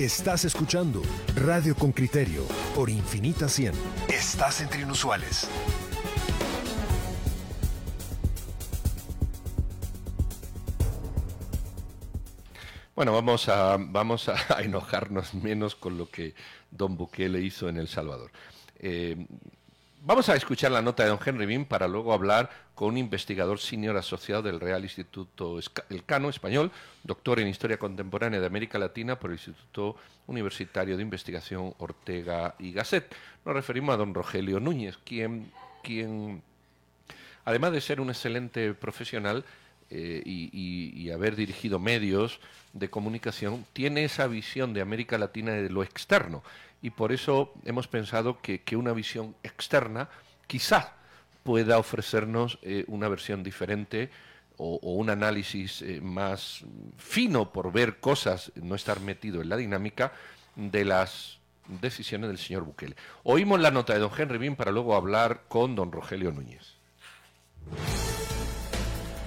Estás escuchando Radio con Criterio por Infinita 100. Estás entre inusuales. Bueno, vamos a, vamos a, enojarnos menos con lo que don Bukele hizo en El Salvador. Eh, Vamos a escuchar la nota de don Henry Bean para luego hablar con un investigador senior asociado del Real Instituto Elcano español, doctor en Historia Contemporánea de América Latina por el Instituto Universitario de Investigación Ortega y Gasset. Nos referimos a don Rogelio Núñez, quien, quien además de ser un excelente profesional, eh, y, haber dirigido medios de comunicación, tiene esa visión de América Latina de lo externo y por eso hemos pensado que, una visión externa quizás pueda ofrecernos eh, una versión diferente o, un análisis eh, más fino por ver cosas, no estar metido en la dinámica de las decisiones del señor Bukele. Oímos la nota de don Henry Bean para luego hablar con don Rogelio Núñez.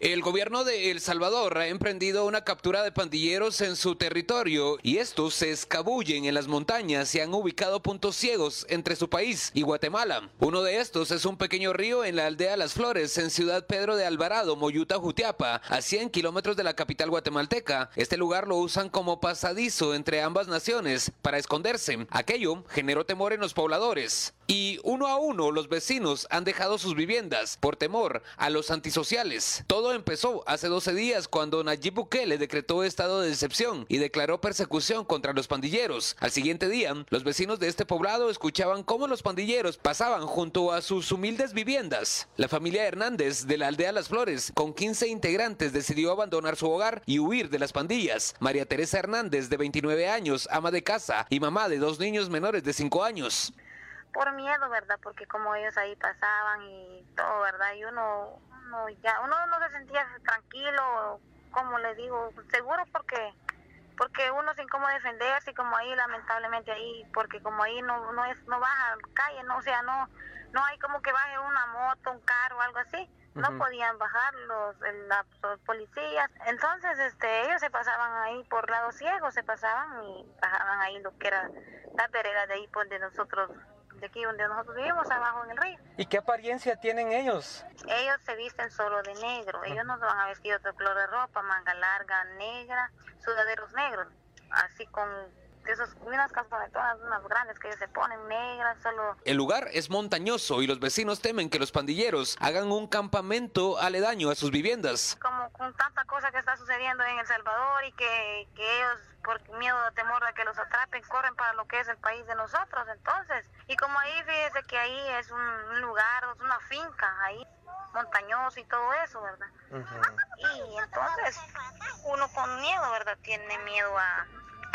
El gobierno de El Salvador ha emprendido una captura de pandilleros en su territorio y estos se escabullen en las montañas y han ubicado puntos ciegos entre su país y Guatemala. Uno de estos es un pequeño río en la aldea Las Flores, en Ciudad Pedro de Alvarado, Moyuta, Jutiapa, a 100 kilómetros de la capital guatemalteca. Este lugar lo usan como pasadizo entre ambas naciones para esconderse. Aquello generó temor en los pobladores. Y uno a uno los vecinos han dejado sus viviendas por temor a los antisociales. Todo empezó hace 12 días cuando Nayib Bukele decretó estado de decepción y declaró persecución contra los pandilleros. Al siguiente día, los vecinos de este poblado escuchaban cómo los pandilleros pasaban junto a sus humildes viviendas. La familia Hernández de la aldea Las Flores, con 15 integrantes, decidió abandonar su hogar y huir de las pandillas. María Teresa Hernández, de 29 años, ama de casa y mamá de dos niños menores de 5 años por miedo, ¿verdad? Porque como ellos ahí pasaban y todo, ¿verdad? Y uno, uno ya, uno no se sentía tranquilo, como le digo, seguro porque porque uno sin cómo defenderse, como ahí lamentablemente ahí, porque como ahí no, no es, no baja calle, no, o sea, no, no hay como que baje una moto, un carro o algo así, no podían bajar los, los, policías, entonces este, ellos se pasaban ahí por lado ciego, se pasaban y bajaban ahí lo que era la vereda de ahí por donde nosotros de aquí donde nosotros vivimos, abajo en el río. ¿Y qué apariencia tienen ellos? Ellos se visten solo de negro, ellos no van a vestir otro color de ropa, manga larga, negra, sudaderos negros, así con esos, unas todas unas grandes que se ponen negras, solo... El lugar es montañoso y los vecinos temen que los pandilleros hagan un campamento aledaño a sus viviendas. Como con tanta cosa que está sucediendo en El Salvador y que, que ellos por miedo o temor de que los atrapen, corren para lo que es el país de nosotros, entonces. Y como ahí, fíjese que ahí es un lugar, es una finca, ahí montañoso y todo eso, ¿verdad? Y entonces uno con miedo, ¿verdad? Tiene miedo a,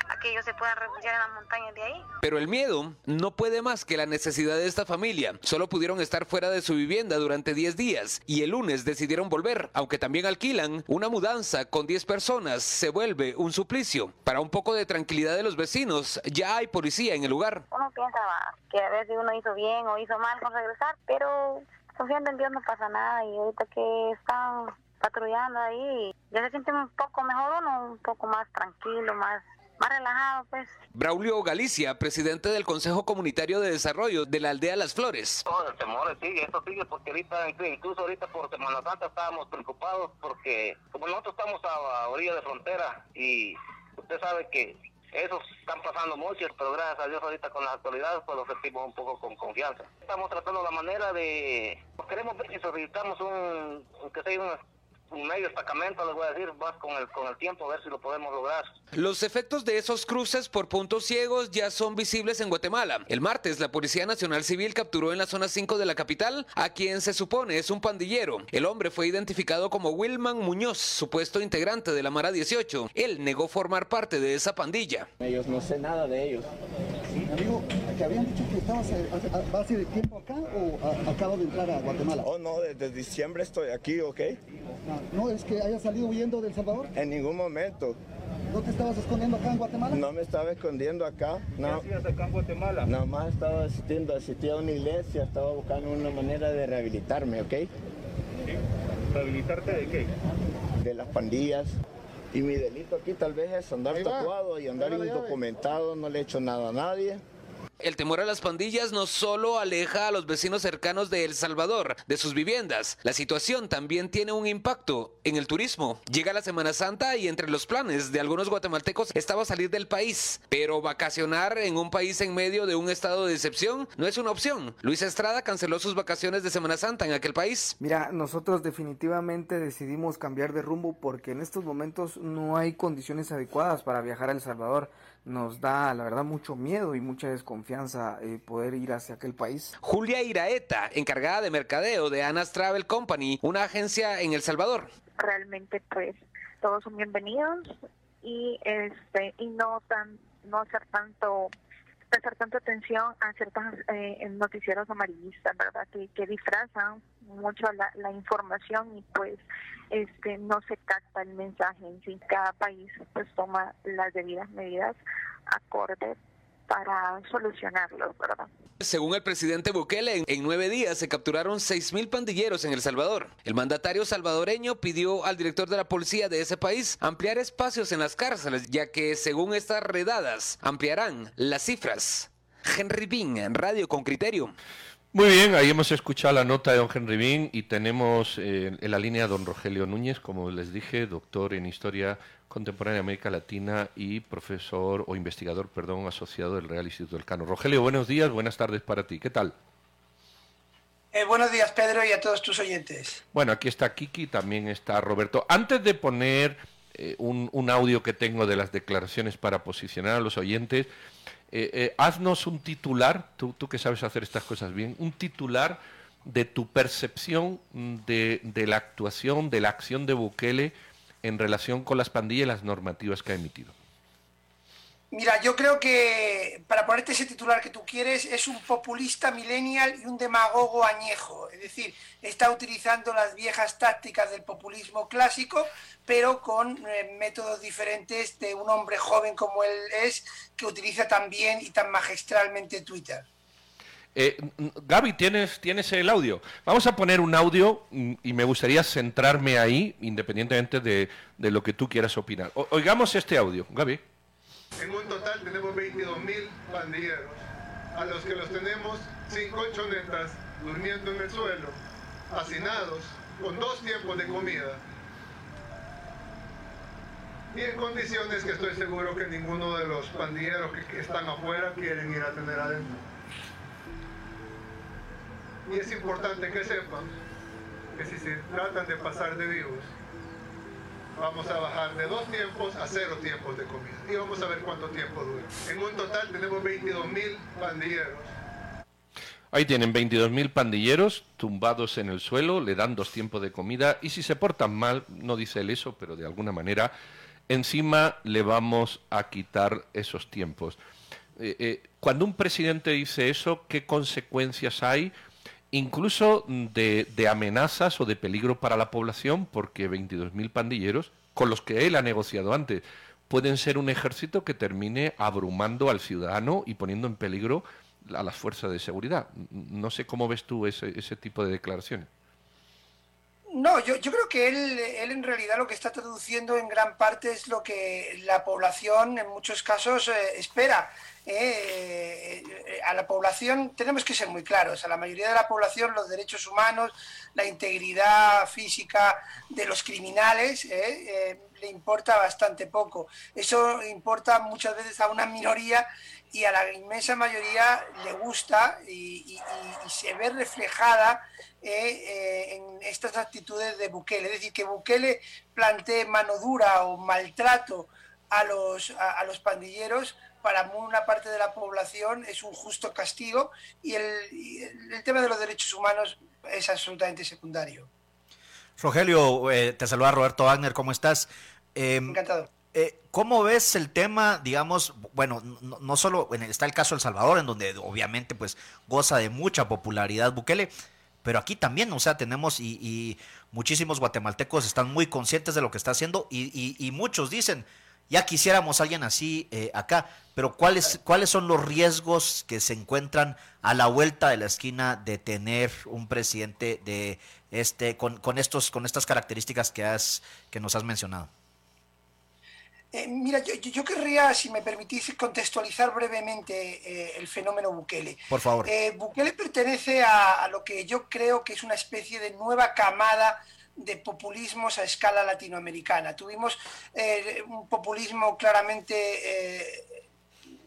a que ellos se puedan refugiar en las montañas de ahí. Pero el miedo no puede más que la necesidad de esta familia. Solo pudieron estar fuera de su vivienda durante 10 días y el lunes decidieron volver, aunque también alquilan una mudanza con 10 personas se vuelve un suplicio. Para un poco de tranquilidad de los vecinos, ya hay policía en el lugar. Uno piensa que a veces uno hizo bien o hizo mal con regresar, pero confiando en Dios no pasa nada y ahorita que están patrullando ahí, ya se siente un poco mejor uno, un poco más tranquilo, más más relajado, pues. Braulio Galicia, presidente del Consejo Comunitario de Desarrollo de la aldea Las Flores. Todo el temor sigue, esto sigue porque ahorita, incluso ahorita por Semana Santa estábamos preocupados porque como nosotros estamos a, orilla de frontera y usted sabe que esos están pasando mucho, pero gracias a Dios ahorita con las autoridades pues lo sentimos un poco con confianza. Estamos tratando la manera de, queremos ver si solicitamos un, que sea medio destacamento, les voy a decir, vas con el, con el tiempo a ver si lo podemos lograr. Los efectos de esos cruces por puntos ciegos ya son visibles en Guatemala. El martes, la Policía Nacional Civil capturó en la zona 5 de la capital a quien se supone es un pandillero. El hombre fue identificado como Wilman Muñoz, supuesto integrante de la Mara 18. Él negó formar parte de esa pandilla. Ellos no sé nada de ellos. Amigo, ¿te habían dicho que estabas hace, de tiempo acá o acabo de entrar a Guatemala? Oh, no, desde diciembre estoy aquí, ¿ok? No, es que haya salido huyendo del Salvador. En ningún momento. ¿No te estabas escondiendo acá en Guatemala? No me estaba escondiendo acá. No. ¿Qué hacías acá en Guatemala? Nada más estaba asistiendo, asistía a una iglesia, estaba buscando una manera de rehabilitarme, ¿ok? ¿Rehabilitarte de qué? De las pandillas. Y mi delito aquí tal vez es andar tatuado y andar indocumentado, no le he hecho nada a nadie. El temor a las pandillas no solo aleja a los vecinos cercanos de El Salvador de sus viviendas, la situación también tiene un impacto en el turismo. Llega la Semana Santa y entre los planes de algunos guatemaltecos estaba salir del país, pero vacacionar en un país en medio de un estado de excepción no es una opción. Luis Estrada canceló sus vacaciones de Semana Santa en aquel país. Mira, nosotros definitivamente decidimos cambiar de rumbo porque en estos momentos no hay condiciones adecuadas para viajar a El Salvador nos da, la verdad, mucho miedo y mucha desconfianza eh, poder ir hacia aquel país. Julia Iraeta, encargada de mercadeo de Anas Travel Company, una agencia en El Salvador. Realmente, pues, todos son bienvenidos y este y no tan no hacer tanto prestar tanta atención a ciertos eh, noticieros amarillistas, ¿verdad? Que, que disfrazan mucho la, la, información y pues este no se capta el mensaje en sí. Cada país pues toma las debidas medidas acorde para solucionarlo, ¿verdad? Según el presidente Bukele, en nueve días se capturaron mil pandilleros en El Salvador. El mandatario salvadoreño pidió al director de la policía de ese país ampliar espacios en las cárceles, ya que según estas redadas ampliarán las cifras. Henry Bean, Radio con Criterio. Muy bien, ahí hemos escuchado la nota de don Henry Bean y tenemos eh, en la línea a don Rogelio Núñez, como les dije, doctor en Historia Contemporánea de América Latina y profesor o investigador, perdón, asociado del Real Instituto del Cano. Rogelio, buenos días, buenas tardes para ti. ¿Qué tal? Eh, buenos días, Pedro, y a todos tus oyentes. Bueno, aquí está Kiki, también está Roberto. Antes de poner eh, un, un audio que tengo de las declaraciones para posicionar a los oyentes, eh, eh, haznos un titular, tú, tú, que sabes hacer estas cosas bien, un titular de tu percepción de, de, la actuación, de la acción de Bukele en relación con las pandillas y las normativas que ha emitido. Mira, yo creo que para ponerte ese titular que tú quieres, es un populista millennial y un demagogo añejo. Es decir, está utilizando las viejas tácticas del populismo clásico, pero con eh, métodos diferentes de un hombre joven como él es, que utiliza tan bien y tan magistralmente Twitter. Eh, Gaby, ¿tienes, ¿tienes el audio? Vamos a poner un audio y me gustaría centrarme ahí, independientemente de, de lo que tú quieras opinar. O, oigamos este audio, Gaby. En un total tenemos 22 mil pandilleros, a los que los tenemos sin colchonetas, durmiendo en el suelo, hacinados, con dos tiempos de comida. Y en condiciones que estoy seguro que ninguno de los pandilleros que, que están afuera quieren ir a tener adentro. Y es importante que sepan que si se tratan de pasar de vivos, vamos a bajar de dos tiempos a cero tiempos de comida. Y vamos a ver cuánto tiempo dura. En un total tenemos 22 mil pandilleros. Ahí tienen 22.000 pandilleros tumbados en el suelo, le dan dos tiempos de comida y si se portan mal, no dice él eso, pero de alguna manera, encima le vamos a quitar esos tiempos. Eh, eh, cuando un presidente dice eso, ¿qué consecuencias hay? Incluso de, amenazas o de peligro para la población, porque 22.000 pandilleros, con los que él ha negociado antes, pueden ser un ejército que termine abrumando al ciudadano y poniendo en peligro a las fuerzas de seguridad. No sé cómo ves tú ese, tipo de declaraciones. No, yo, yo, creo que él, él en realidad lo que está traduciendo en gran parte es lo que la población en muchos casos eh, espera. Eh, eh, a la población tenemos que ser muy claros, a la mayoría de la población los derechos humanos, la integridad física de los criminales eh, le importa bastante poco. Eso importa muchas veces a una minoría y a la inmensa mayoría le gusta y, se ve reflejada en estas actitudes de Bukele. Es decir, que Bukele plantee mano dura o maltrato a los, a los pandilleros para una parte de la población es un justo castigo y el, y el, tema de los derechos humanos es absolutamente secundario. Rogelio, eh, te saluda Roberto Wagner, ¿cómo estás? Eh, Encantado. Eh, ¿Cómo ves el tema, digamos, bueno, no, no solo en, está el caso de El Salvador, en donde obviamente pues goza de mucha popularidad Bukele, pero aquí también, o sea, tenemos y, y muchísimos guatemaltecos están muy conscientes de lo que está haciendo y, y, y muchos dicen, Ya quisiéramos alguien así eh, acá, pero ¿cuáles, ¿cuáles son los riesgos que se encuentran a la vuelta de la esquina de tener un presidente de este con, con estos con estas características que has que nos has mencionado? Eh, mira, yo, yo, querría, si me permitís, contextualizar brevemente eh, el fenómeno Bukele. Por favor. Eh, Bukele pertenece a, a, lo que yo creo que es una especie de nueva camada de populismos a escala latinoamericana. Tuvimos eh, un populismo claramente eh,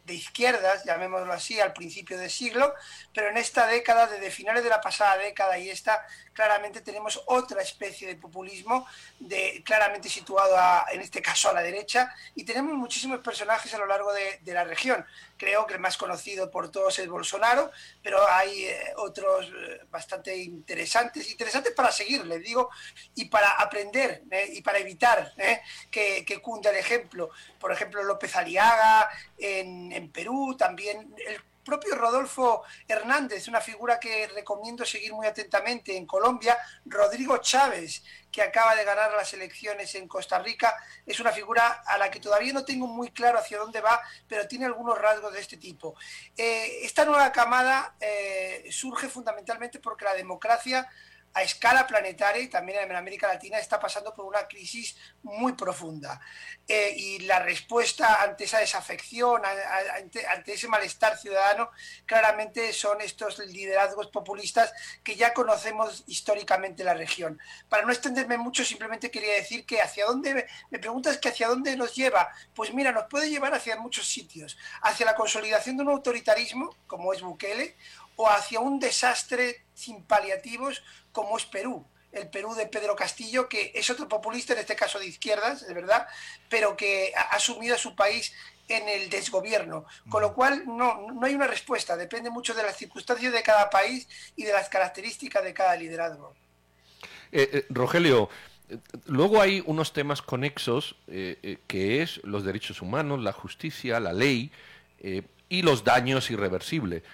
de izquierdas, llamémoslo así, al principio del siglo, pero en esta década, desde finales de la pasada década y esta, claramente tenemos otra especie de populismo, de, claramente situado a, en este caso a la derecha, y tenemos muchísimos personajes a lo largo de, de la región. Creo que el más conocido por todos es Bolsonaro, pero hay eh, otros eh, bastante interesantes, interesantes para seguir, les digo, y para aprender eh, y para evitar que, que, cunda el ejemplo. Por ejemplo, López Aliaga en, en Perú, también el propio Rodolfo Hernández, una figura que recomiendo seguir muy atentamente en Colombia, Rodrigo Chávez, que acaba de ganar las elecciones en Costa Rica, es una figura a la que todavía no tengo muy claro hacia dónde va, pero tiene algunos rasgos de este tipo. Eh, esta nueva camada eh, surge fundamentalmente porque la democracia a escala planetaria y también en América Latina está pasando por una crisis muy profunda. Eh, y la respuesta ante esa desafección, ante, ante, ese malestar ciudadano, claramente son estos liderazgos populistas que ya conocemos históricamente en la región. Para no extenderme mucho, simplemente quería decir que hacia dónde, me preguntas que hacia dónde nos lleva. Pues mira, nos puede llevar hacia muchos sitios, hacia la consolidación de un autoritarismo, como es Bukele, o hacia un desastre sin paliativos como es Perú, el Perú de Pedro Castillo, que es otro populista, en este caso de izquierdas, de verdad, pero que ha sumido a su país en el desgobierno. Con lo cual no, no hay una respuesta, depende mucho de las circunstancias de cada país y de las características de cada liderazgo. Eh, eh, Rogelio, luego hay unos temas conexos eh, que es los derechos humanos, la justicia, la ley y los daños irreversibles.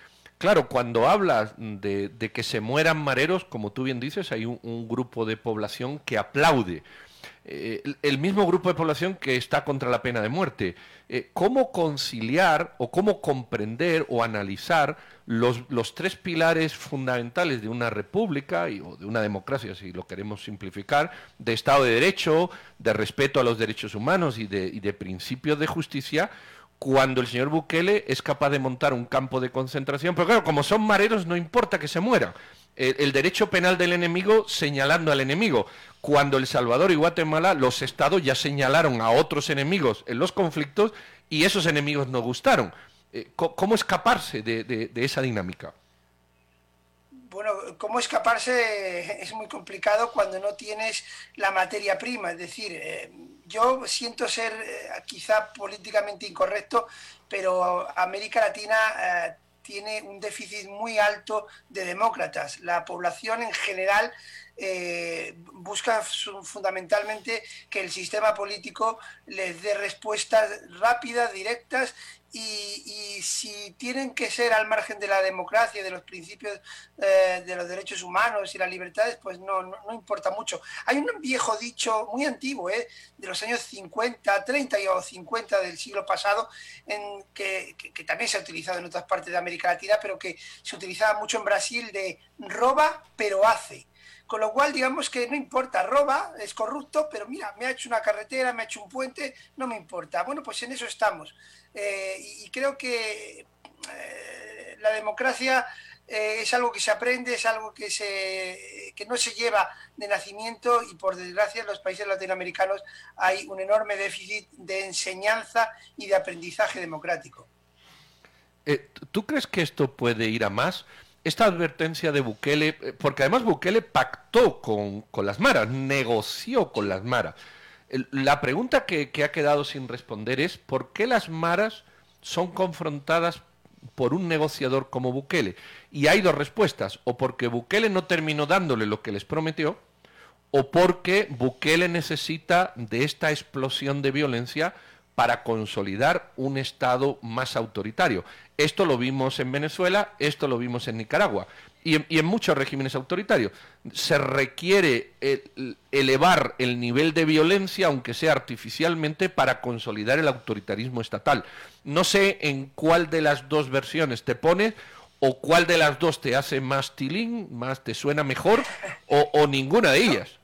Claro, cuando hablas de, que se mueran mareros, como tú bien dices, hay un, grupo de población que aplaude. Eh, el, mismo grupo de población que está contra la pena de muerte. Eh, ¿Cómo conciliar o cómo comprender o analizar los, tres pilares fundamentales de una república y, o de una democracia, si lo queremos simplificar, de Estado de Derecho, de respeto a los derechos humanos y de principios de justicia, cuando el señor Bukele es capaz de montar un campo de concentración, pero claro, como son mareros no importa que se mueran. El, derecho penal del enemigo señalando al enemigo. Cuando El Salvador y Guatemala, los estados ya señalaron a otros enemigos en los conflictos y esos enemigos no gustaron. Eh, ¿Cómo escaparse de esa dinámica? bueno, cómo escaparse es muy complicado cuando no tienes la materia prima. Es decir, eh, yo siento ser eh, quizá políticamente incorrecto, pero América Latina eh, tiene un déficit muy alto de demócratas. La población en general eh, busca fundamentalmente que el sistema político les dé respuestas rápidas, directas y, si tienen que ser al margen de la democracia, de los principios eh, de los derechos humanos y las libertades, pues no, no, no, importa mucho. Hay un viejo dicho muy antiguo, eh, de los años 50, 30 o 50 del siglo pasado, en que, que, que también se ha utilizado en otras partes de América Latina, pero que se utilizaba mucho en Brasil de roba pero hace. Con lo cual, digamos que no importa, roba, es corrupto, pero mira, me ha hecho una carretera, me ha hecho un puente, no me importa. Bueno, pues en eso estamos. Eh, y, creo que eh, la democracia eh, es algo que se aprende, es algo que, se, que no se lleva de nacimiento y por desgracia en los países latinoamericanos hay un enorme déficit de enseñanza y de aprendizaje democrático. Eh, ¿Tú crees que esto puede ir a más? Esta advertencia de Bukele, eh, porque además Bukele pactó con, con las maras, negoció con las maras. La pregunta que, que, ha quedado sin responder es ¿por qué las maras son confrontadas por un negociador como Bukele? Y hay dos respuestas, o porque Bukele no terminó dándole lo que les prometió, o porque Bukele necesita de esta explosión de violencia para consolidar un Estado más autoritario. Esto lo vimos en Venezuela, esto lo vimos en Nicaragua. y en, muchos regímenes autoritarios. Se requiere elevar el nivel de violencia, aunque sea artificialmente, para consolidar el autoritarismo estatal. No sé en cuál de las dos versiones te pones o cuál de las dos te hace más tilín, más te suena mejor, o ninguna de ellas.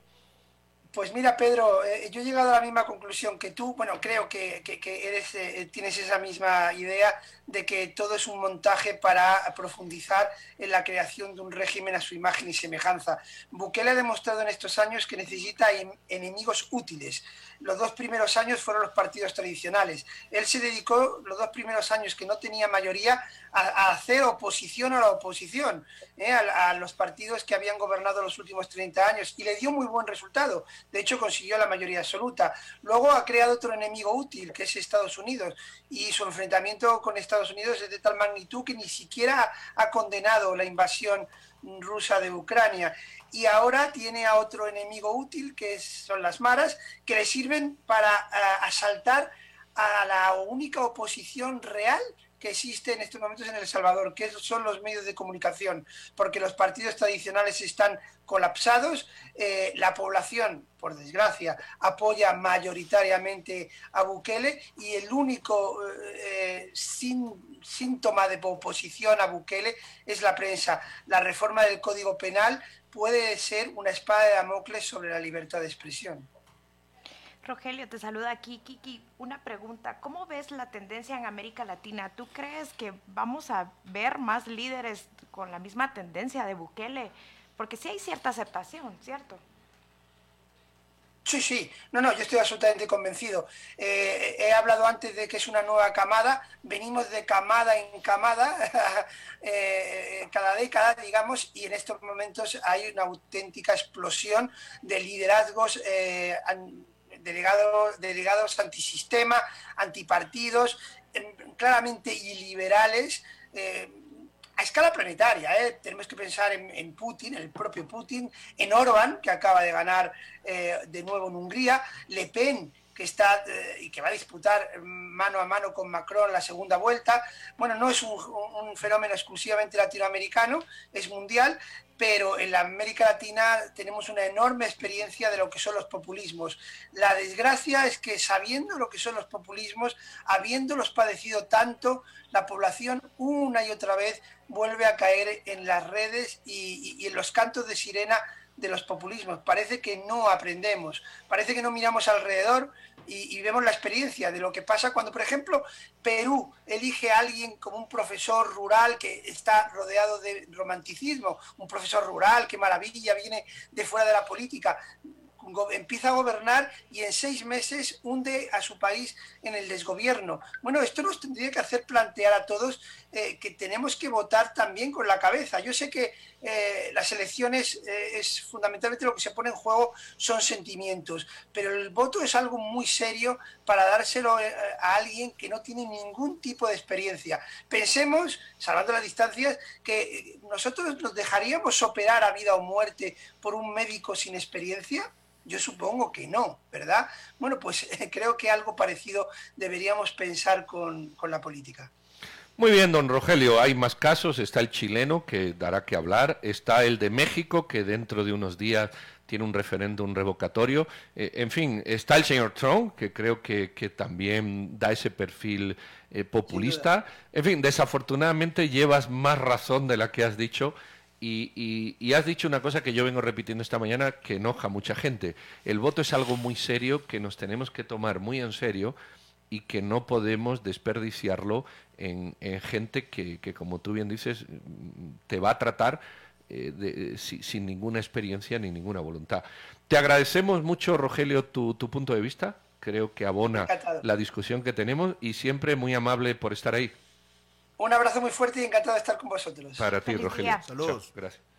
Pues mira, Pedro, eh, yo he llegado a la misma conclusión que tú. Bueno, creo que, eres, eh, tienes esa misma idea de que todo es un montaje para profundizar en la creación de un régimen a su imagen y semejanza. Bukele ha demostrado en estos años que necesita enemigos útiles. Los dos primeros años fueron los partidos tradicionales. Él se dedicó los dos primeros años que no tenía mayoría a, hacer oposición a la oposición, ¿eh? a, los partidos que habían gobernado los últimos 30 años y le dio muy buen resultado. De hecho, consiguió la mayoría absoluta. Luego ha creado otro enemigo útil, que es Estados Unidos, y su enfrentamiento con Estados Unidos es de tal magnitud que ni siquiera ha condenado la invasión rusa de Ucrania. Y ahora tiene a otro enemigo útil, que son las maras, que le sirven para asaltar a la única oposición real que existe en estos momentos en El Salvador, que son los medios de comunicación, porque los partidos tradicionales están colapsados, eh, la población, por desgracia, apoya mayoritariamente a Bukele y el único eh, sin, síntoma de oposición a Bukele es la prensa. La reforma del Código Penal puede ser una espada de Damocles sobre la libertad de expresión. Rogelio, te saluda aquí. Kiki, una pregunta. ¿Cómo ves la tendencia en América Latina? ¿Tú crees que vamos a ver más líderes con la misma tendencia de Bukele? Porque sí hay cierta aceptación, ¿cierto? Sí, sí, no, no, yo estoy absolutamente convencido. Eh, he hablado antes de que es una nueva camada, venimos de camada en camada, eh, cada década, digamos, y en estos momentos hay una auténtica explosión de liderazgos eh, delegados, delegados antisistema, antipartidos, claramente iliberales. Eh, a escala planetaria, ¿eh? tenemos que pensar en, Putin, el propio Putin, en Orban, que acaba de ganar eh, de nuevo en Hungría, Le Pen, que está y que va a disputar mano a mano con Macron la segunda vuelta. Bueno, no es un, fenómeno exclusivamente latinoamericano, es mundial, pero en la América Latina tenemos una enorme experiencia de lo que son los populismos. La desgracia es que sabiendo lo que son los populismos, habiéndolos padecido tanto, la población una y otra vez vuelve a caer en las redes y, en los cantos de sirena de los populismos. Parece que no aprendemos, parece que no miramos alrededor y, vemos la experiencia de lo que pasa cuando, por ejemplo, Perú elige a alguien como un profesor rural que está rodeado de romanticismo, un profesor rural, qué maravilla, viene de fuera de la política empieza a gobernar y en seis meses hunde a su país en el desgobierno. Bueno, esto nos tendría que hacer plantear a todos eh, que tenemos que votar también con la cabeza. Yo sé que eh, las elecciones eh, es fundamentalmente lo que se pone en juego son sentimientos, pero el voto es algo muy serio para dárselo a alguien que no tiene ningún tipo de experiencia. Pensemos, salvando las distancias, que nosotros nos dejaríamos operar a vida o muerte por un médico sin experiencia. Yo supongo que no, ¿verdad? Bueno, pues creo que algo parecido deberíamos pensar con, la política. Muy bien, don Rogelio, hay más casos. Está el chileno, que dará que hablar. Está el de México, que dentro de unos días tiene un referéndum revocatorio. Eh, en fin, está el señor Trump, que creo que, también da ese perfil eh, populista. En fin, desafortunadamente llevas más razón de la que has dicho y, has dicho una cosa que yo vengo repitiendo esta mañana que enoja a mucha gente. El voto es algo muy serio que nos tenemos que tomar muy en serio y que no podemos desperdiciarlo en, gente que, como tú bien dices, te va a tratar eh, sin ninguna experiencia ni ninguna voluntad. Te agradecemos mucho, Rogelio, tu, tu punto de vista. Creo que abona la discusión que tenemos y siempre muy amable por estar ahí. Un abrazo muy fuerte y encantado de estar con vosotros. Para ti, Rogelio. Saludos. Gracias.